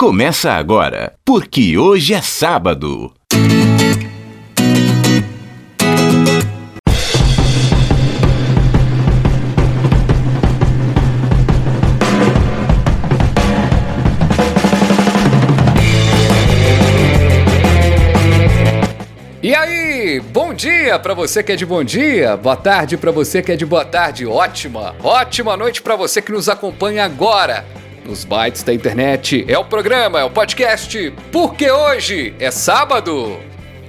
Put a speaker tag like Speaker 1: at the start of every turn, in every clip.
Speaker 1: começa agora, porque hoje é sábado.
Speaker 2: E aí, bom dia para você que é de bom dia, boa tarde para você que é de boa tarde, ótima, ótima noite para você que nos acompanha agora nos bytes da internet. É o programa, é o podcast, porque hoje é sábado.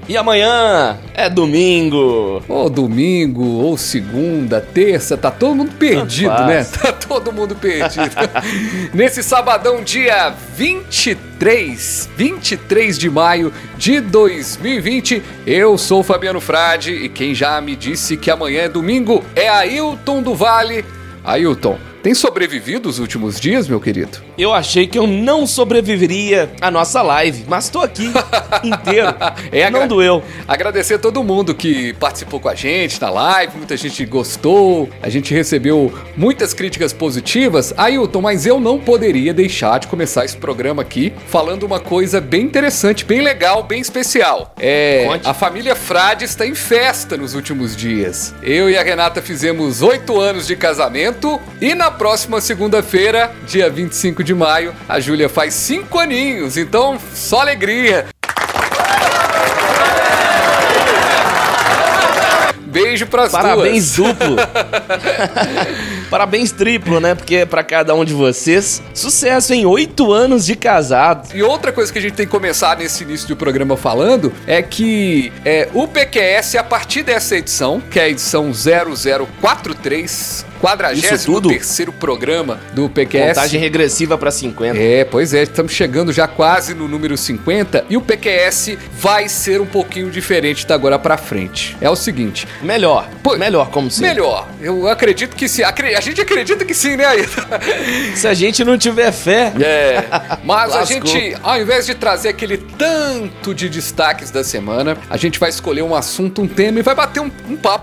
Speaker 3: E amanhã é domingo.
Speaker 2: Ou domingo, ou segunda, terça, tá todo mundo perdido, né? Tá todo mundo perdido. Nesse sabadão, dia 23, 23 de maio de 2020, eu sou o Fabiano Frade e quem já me disse que amanhã é domingo é Ailton do Vale. Ailton, tem sobrevivido os últimos dias, meu querido?
Speaker 3: Eu achei que eu não sobreviveria à nossa live, mas tô aqui inteiro.
Speaker 2: É,
Speaker 3: não doeu.
Speaker 2: Agradecer a todo mundo que participou com a gente na live, muita gente gostou, a gente recebeu muitas críticas positivas. Ailton, mas eu não poderia deixar de começar esse programa aqui falando uma coisa bem interessante, bem legal, bem especial. É,
Speaker 3: Conte.
Speaker 2: a família Frade está em festa nos últimos dias. Eu e a Renata fizemos oito anos de casamento e na próxima segunda-feira, dia 25 de maio, a Júlia faz cinco aninhos. Então, só alegria. Beijo pras
Speaker 3: Parabéns
Speaker 2: duas.
Speaker 3: duplo. Parabéns triplo, né? Porque é pra cada um de vocês. Sucesso em oito anos de casado.
Speaker 2: E outra coisa que a gente tem que começar nesse início do programa falando é que é, o PQS, a partir dessa edição, que é a edição 0043, 43
Speaker 3: tudo?
Speaker 2: terceiro programa do PQS.
Speaker 3: Contagem regressiva pra 50.
Speaker 2: É, pois é, estamos chegando já quase no número 50 e o PQS vai ser um pouquinho diferente da agora pra frente. É o seguinte,
Speaker 3: Melhor.
Speaker 2: Pô,
Speaker 3: Melhor, como sempre.
Speaker 2: melhor, eu acredito que sim, acre- a gente acredita que sim, né, Ayrton?
Speaker 3: Se a gente não tiver fé.
Speaker 2: É, mas a gente, ao invés de trazer aquele tanto de destaques da semana, a gente vai escolher um assunto, um tema e vai bater um, um papo.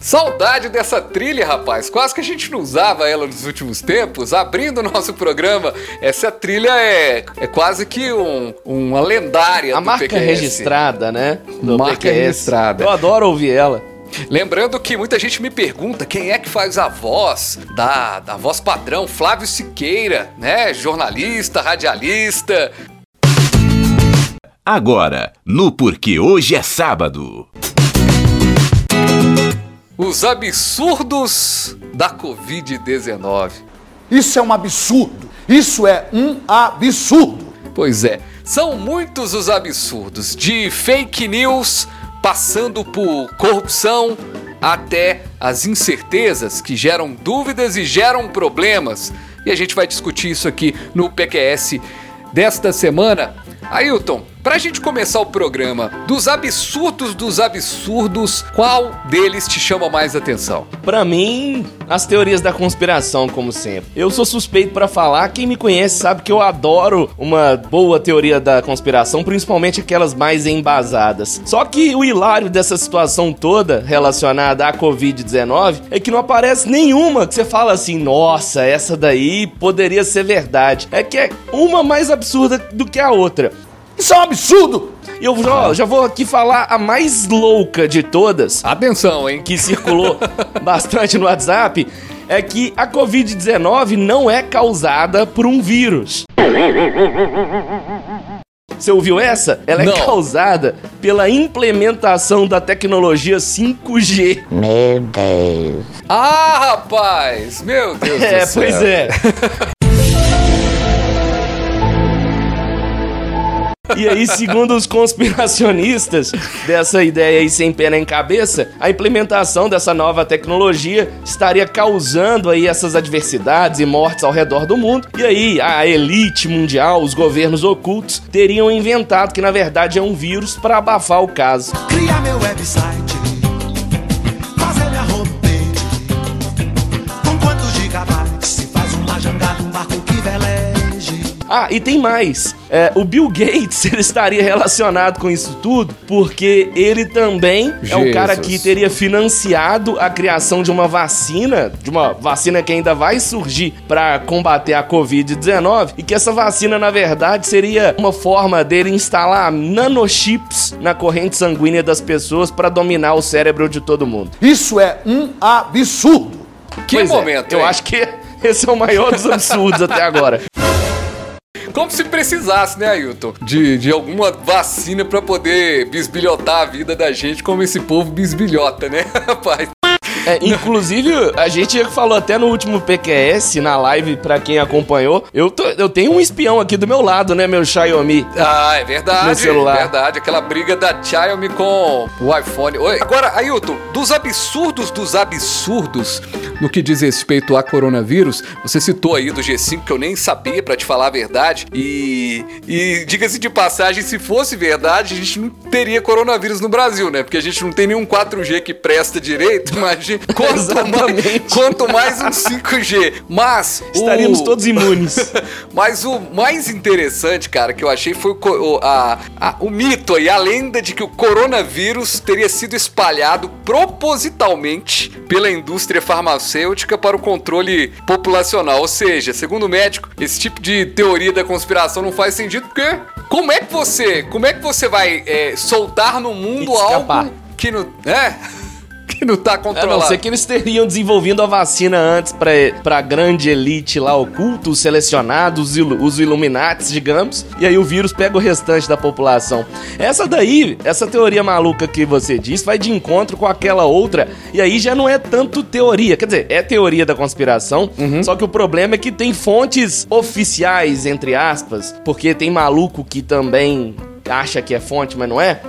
Speaker 2: Saudade dessa trilha, rapaz. Quase que a gente não usava ela nos últimos tempos. Abrindo o nosso programa, essa trilha é, é quase que um, uma lendária
Speaker 3: A marca
Speaker 2: PQS.
Speaker 3: registrada, né? Do
Speaker 2: Marca
Speaker 3: PQS.
Speaker 2: registrada.
Speaker 3: Eu adoro ouvir ela.
Speaker 2: Lembrando que muita gente me pergunta quem é que faz a voz da, da voz padrão, Flávio Siqueira, né? Jornalista, radialista.
Speaker 1: Agora, no Porque Hoje é Sábado.
Speaker 2: Os absurdos da Covid-19.
Speaker 4: Isso é um absurdo. Isso é um absurdo.
Speaker 2: Pois é, são muitos os absurdos, de fake news, passando por corrupção, até as incertezas que geram dúvidas e geram problemas. E a gente vai discutir isso aqui no PQS desta semana. Ailton, pra gente começar o programa, dos absurdos dos absurdos, qual deles te chama mais atenção?
Speaker 3: Pra mim, as teorias da conspiração, como sempre. Eu sou suspeito pra falar, quem me conhece sabe que eu adoro uma boa teoria da conspiração, principalmente aquelas mais embasadas. Só que o hilário dessa situação toda relacionada à Covid-19 é que não aparece nenhuma que você fala assim, nossa, essa daí poderia ser verdade. É que é uma mais absurda do que a outra.
Speaker 4: Isso é um absurdo.
Speaker 3: E eu já, já vou aqui falar a mais louca de todas,
Speaker 2: Atenção, hein?
Speaker 3: que circulou bastante no WhatsApp é que a Covid-19 não é causada por um vírus. Você ouviu essa? Ela
Speaker 2: Não.
Speaker 3: é causada pela implementação da tecnologia 5G.
Speaker 2: Ah, rapaz! Meu Deus do
Speaker 3: É,
Speaker 2: céu.
Speaker 3: pois é. E aí, segundo os conspiracionistas dessa ideia aí sem pé nem cabeça, a implementação dessa nova tecnologia estaria causando aí essas adversidades e mortes ao redor do mundo. E aí, a elite mundial, os governos ocultos, teriam inventado que na verdade é um vírus para abafar o caso.
Speaker 5: Criar meu website,
Speaker 3: Ah, e tem mais. É, o Bill Gates ele estaria relacionado com isso tudo porque ele também é o cara que teria financiado a criação de uma vacina, de uma vacina que ainda vai surgir para combater a Covid-19 e que essa vacina, na verdade, seria uma forma dele instalar nanochips na corrente sanguínea das pessoas para dominar o cérebro de todo mundo.
Speaker 4: Isso é um absurdo.
Speaker 2: Que
Speaker 3: Pois é,
Speaker 2: momento,
Speaker 3: eu
Speaker 2: hein?
Speaker 3: acho que esse é o maior dos absurdos até agora.
Speaker 2: Como se precisasse, né, Ailton? De, de alguma vacina pra poder bisbilhotar a vida da gente, como esse povo bisbilhota, né, rapaz?
Speaker 3: É, inclusive, a gente falou até no último PQS, na live, pra quem acompanhou, eu, tô- eu tenho um espião aqui do meu lado, né, meu Xiaomi.
Speaker 2: Ah, é verdade.
Speaker 3: Meu celular.
Speaker 2: Verdade. Aquela briga da Xiaomi com o iPhone. Oi. Agora, Ailton, dos absurdos dos absurdos no que diz respeito a coronavírus, você citou aí do G5 que eu nem sabia, pra te falar a verdade. E, e diga-se de passagem, se fosse verdade, a gente não teria coronavírus no Brasil, né? Porque a gente não tem nenhum 4G que presta direito, imagina. Quanto mais, quanto mais um 5G. Mas. o-
Speaker 3: Estaríamos todos imunes.
Speaker 2: mas o mais interessante, cara, que eu achei foi o, o- a- a- o mito e a lenda de que o coronavírus teria sido espalhado propositalmente pela indústria farmacêutica para o controle populacional. Ou seja, segundo o médico, esse tipo de teoria da conspiração não faz sentido porque como é que você, como é que você vai é, soltar no mundo algo que não, é, que não tá
Speaker 3: A não
Speaker 2: controlado?
Speaker 3: ser que eles teriam desenvolvido a vacina antes pra, pra grande elite lá oculta, os selecionados, os ilu- os Illuminates, digamos, e aí o vírus pega o restante da população. Essa daí, essa teoria maluca que você disse, vai de encontro com aquela outra, e aí já não é tanto teoria, quer dizer, é teoria da conspiração, só que o problema é que tem fontes oficiais, entre aspas, porque tem maluco que também acha que é fonte, mas não é.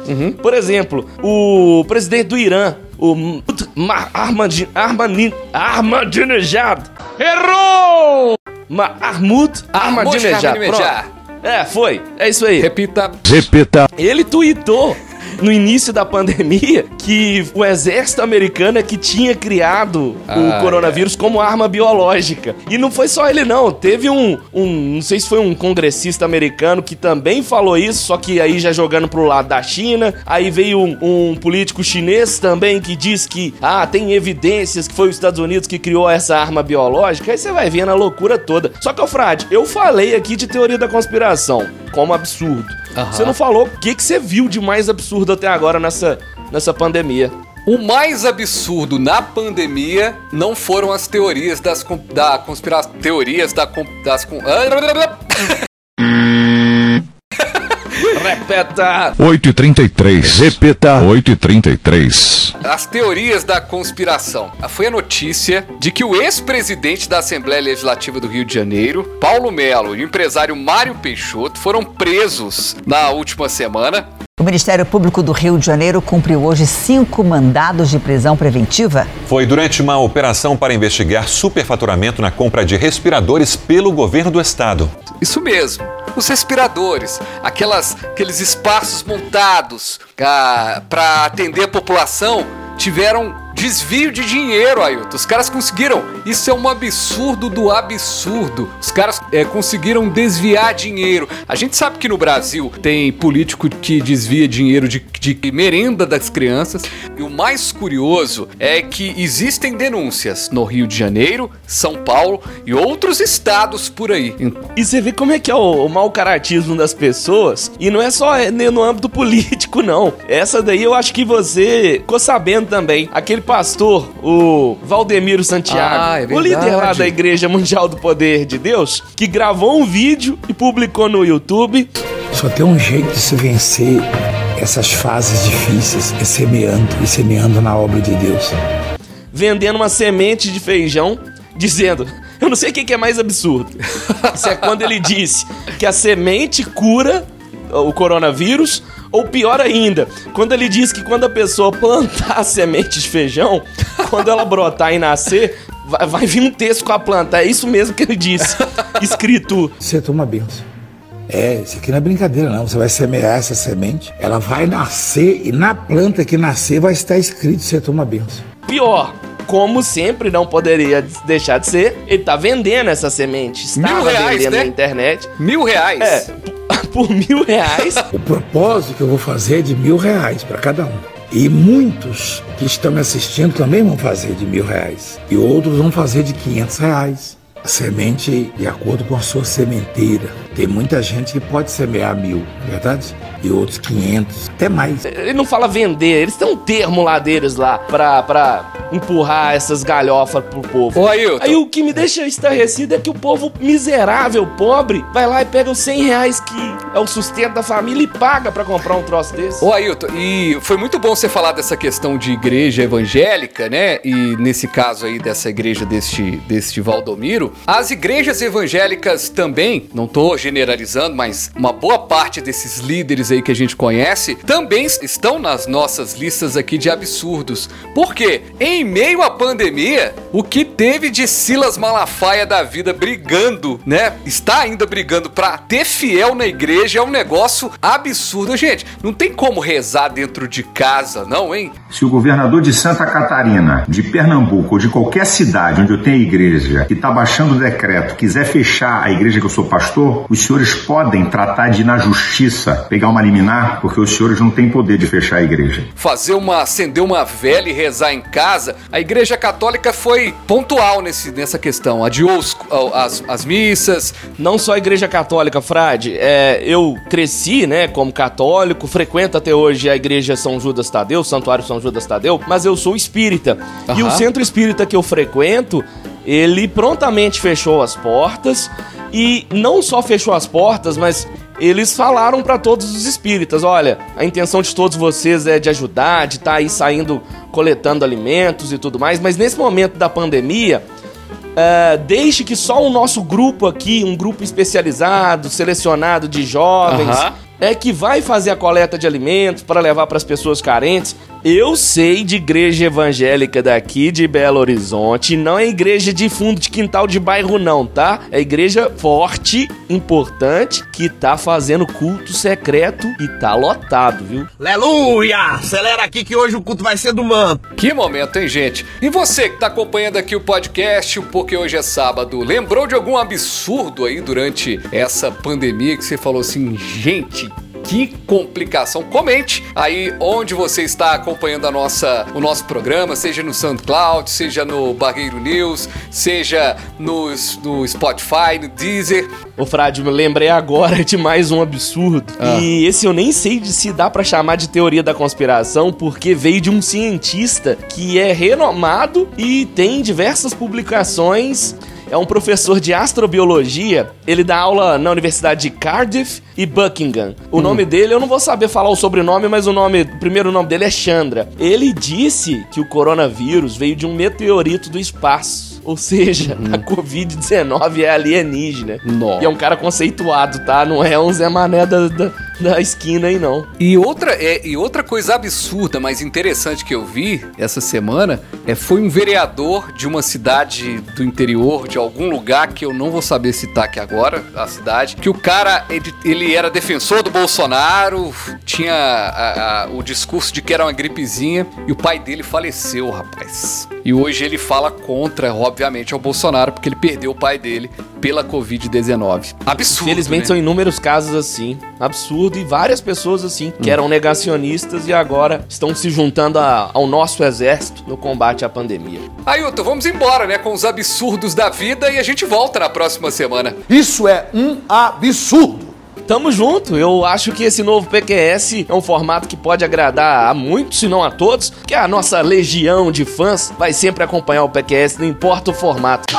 Speaker 3: Por exemplo, o presidente do Irã, o Ma- Ahmadi- Ahmadi- Ahmadinejad. Errou! Mahmoud. Pronto. É, foi. É isso aí.
Speaker 2: Repita.
Speaker 3: Ele tweetou no início da pandemia que o exército americano é que tinha criado
Speaker 2: Ah,
Speaker 3: o coronavírus como arma biológica. E não foi só ele não, teve um, um, não sei se foi um congressista americano que também falou isso, só que aí já jogando pro lado da China. Aí veio um, um político chinês também que diz que, ah, tem evidências que foi os Estados Unidos que criou essa arma biológica. Aí você vai vendo a loucura toda. Só que, ô Frade, eu falei aqui de teoria da conspiração como absurdo.
Speaker 2: Aham.
Speaker 3: Você não falou o que, que você viu de mais absurdo até agora nessa, nessa pandemia.
Speaker 2: O mais absurdo na pandemia não foram as teorias das da conspiração, teorias da das com-
Speaker 3: Repeta!
Speaker 5: 8 e 33. Repita. 8 e 33.
Speaker 2: as teorias da conspiração. Foi a notícia de que o ex-presidente da Assembleia Legislativa do Rio de Janeiro, Paulo Melo, e o empresário Mário Peixoto foram presos na última semana.
Speaker 6: O Ministério Público do Rio de Janeiro cumpriu hoje cinco mandados de prisão preventiva.
Speaker 7: Foi durante uma operação para investigar superfaturamento na compra de respiradores pelo governo do estado.
Speaker 2: Isso mesmo. Os respiradores, aquelas, aqueles espaços montados para atender a população, tiveram desvio de dinheiro, Ailton. Os caras conseguiram. Isso é um absurdo do absurdo. Os caras é, conseguiram desviar dinheiro. A gente sabe que no Brasil tem político que desvia dinheiro de, de merenda das crianças. E o mais curioso é que existem denúncias no Rio de Janeiro, São Paulo e outros estados por aí.
Speaker 3: E você vê como é que é o, o mau caratismo das pessoas. E não é só é, no âmbito político, não. Essa daí eu acho que você ficou sabendo também. Aquele pastor, o Valdemiro Santiago,
Speaker 2: Ah, é
Speaker 3: o líder lá da Igreja Mundial do Poder de Deus, que gravou um vídeo e publicou no YouTube.
Speaker 8: Só tem um jeito de se vencer essas fases difíceis, é semeando e semeando na obra de Deus.
Speaker 3: vendendo uma semente de feijão, dizendo: Eu não sei o que que é mais absurdo. Isso é quando ele disse que a semente cura o coronavírus, ou pior ainda, quando ele diz que quando a pessoa plantar a semente de feijão, quando ela brotar e nascer, vai, vai vir um texto com a planta. É isso mesmo que ele disse, escrito.
Speaker 8: Você toma uma benção. É, isso aqui não é brincadeira, não. Você vai semear essa semente, ela vai nascer e na planta que nascer vai estar escrito você toma benção.
Speaker 3: Pior, como sempre não poderia deixar de ser, ele tá vendendo essa semente. Estava
Speaker 2: Mil reais,
Speaker 3: vendendo
Speaker 2: né?
Speaker 3: na internet.
Speaker 2: Mil reais.
Speaker 3: É, por mil reais.
Speaker 8: O propósito que eu vou fazer é de mil reais para cada um. E muitos que estão me assistindo também vão fazer de mil reais. E outros vão fazer de 500 reais. A semente de acordo com a sua sementeira. Tem muita gente que pode semear mil, não é verdade? E outros 500, até mais.
Speaker 3: Ele não fala vender, eles têm um termo lá deles lá pra, pra empurrar essas galhofas pro povo.
Speaker 2: Ô, Ailton.
Speaker 3: Aí o que me deixa estarrecido é que o povo miserável, pobre, vai lá e pega os 100 reais que é o sustento da família e paga pra comprar um troço desse.
Speaker 2: Ô Ailton, e foi muito bom você falar dessa questão de igreja evangélica, né? E nesse caso aí dessa igreja deste, deste Valdomiro. As igrejas evangélicas também, não tô generalizando, mas uma boa parte desses líderes aí que a gente conhece também estão nas nossas listas aqui de absurdos. Por quê? Em meio à pandemia, o que teve de Silas Malafaia da vida brigando, né? Está ainda brigando pra ter fiel na igreja é um negócio absurdo. Gente, não tem como rezar dentro de casa, não, hein?
Speaker 9: Se o governador de Santa Catarina, de Pernambuco ou de qualquer cidade onde eu tenho igreja que está baixando o decreto quiser fechar a igreja que eu sou pastor, os senhores podem tratar de ir na justiça pegar uma liminar, porque os senhores não têm poder de fechar a igreja.
Speaker 2: fazer uma acender uma vela e rezar em casa, a Igreja Católica foi pontual nesse, nessa questão. Adiou os- as, as missas.
Speaker 3: Não só a igreja católica, Frade. É, eu cresci, né, como católico, frequento até hoje a igreja São Judas Tadeu, Santuário São Judas Tadeu, mas eu sou espírita. E
Speaker 2: Aham.
Speaker 3: o centro espírita que eu frequento, ele prontamente fechou as portas e não só fechou as portas, mas eles falaram para todos os espíritas, olha, a intenção de todos vocês é de ajudar, de estar aí saindo coletando alimentos e tudo mais, mas nesse momento da pandemia, é, deixe que só o nosso grupo aqui, um grupo especializado, selecionado de jovens, é que vai fazer a coleta de alimentos para levar para as pessoas carentes. Eu sei de igreja evangélica daqui de Belo Horizonte, não é igreja de fundo de quintal de bairro não, tá? É igreja forte, importante, que tá fazendo culto secreto e tá lotado, viu?
Speaker 10: Aleluia! Acelera aqui que hoje o culto vai ser do manto.
Speaker 2: Que momento, hein, gente? E você que tá acompanhando aqui o podcast, o Porque Hoje é Sábado, lembrou de algum absurdo aí durante essa pandemia que você falou assim, gente, que complicação. Comente aí onde você está acompanhando a nossa, o nosso programa, seja no SoundCloud, seja no Barreiro News, seja no, no Spotify, no Deezer.
Speaker 3: Ô Frade, me lembrei agora de mais um absurdo.
Speaker 2: Ah.
Speaker 3: E esse eu nem sei de se dá pra chamar de teoria da conspiração, porque veio de um cientista que é renomado e tem diversas publicações. É um professor de astrobiologia. Ele dá aula na Universidade de Cardiff e Buckingham. O nome dele, eu não vou saber falar o sobrenome, mas o nome, o primeiro nome dele é Chandra. Ele disse que o coronavírus veio de um meteorito do espaço. Ou seja, a Covid-19 é alienígena.
Speaker 2: Nossa.
Speaker 3: E é um cara conceituado, tá? Não é um Zé Mané da, da, da esquina aí, não.
Speaker 2: E outra, é, e outra coisa absurda, mas interessante que eu vi essa semana é foi um vereador de uma cidade do interior, de algum lugar que eu não vou saber citar aqui agora, a cidade, que o cara, ele, ele era defensor do Bolsonaro, tinha a- a- o discurso de que era uma gripezinha, e o pai dele faleceu, rapaz. E hoje ele fala contra, obviamente, ao Bolsonaro, porque ele perdeu o pai dele pela Covid-19. Absurdo,
Speaker 3: Infelizmente
Speaker 2: né?
Speaker 3: são inúmeros casos assim. Absurdo. E várias pessoas assim, que eram negacionistas e agora estão se juntando a- ao nosso exército no combate à pandemia.
Speaker 2: Ailton, vamos embora, né, com os absurdos da vida e a gente volta na próxima semana.
Speaker 4: Isso é um absurdo.
Speaker 3: Tamo junto, eu acho que esse novo PQS é um formato que pode agradar a muitos, se não a todos, que a nossa legião de fãs vai sempre acompanhar o PQS, não importa o formato.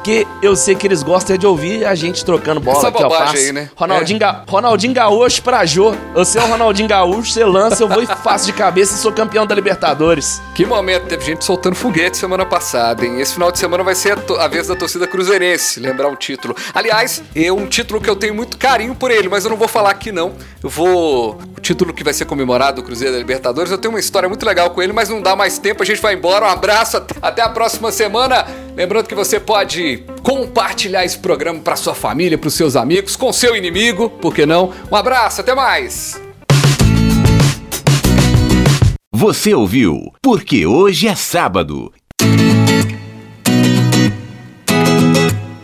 Speaker 3: Porque eu sei que eles gostam é de ouvir a gente trocando bola
Speaker 2: Essa
Speaker 3: aqui,
Speaker 2: bobagem aí, né?
Speaker 3: Ronaldinho, Ga- Ronaldinho Gaúcho pra Jô. Você é o Ronaldinho Gaúcho, você lança, eu vou e faço de cabeça e sou campeão da Libertadores.
Speaker 2: Que momento, teve gente soltando foguete semana passada, hein? Esse final de semana vai ser a, a vez da torcida cruzeirense, lembrar um título. Aliás, é um título que eu tenho muito carinho por ele, mas eu não vou falar aqui não. Eu vou... O título que vai ser comemorado, o Cruzeiro da Libertadores, eu tenho uma história muito legal com ele, mas não dá mais tempo, a gente vai embora. Um abraço, até a próxima semana. Lembrando que você pode compartilhar esse programa para sua família, para os seus amigos, com seu inimigo, por que não? Um abraço, até mais!
Speaker 1: Você ouviu Porque Hoje é Sábado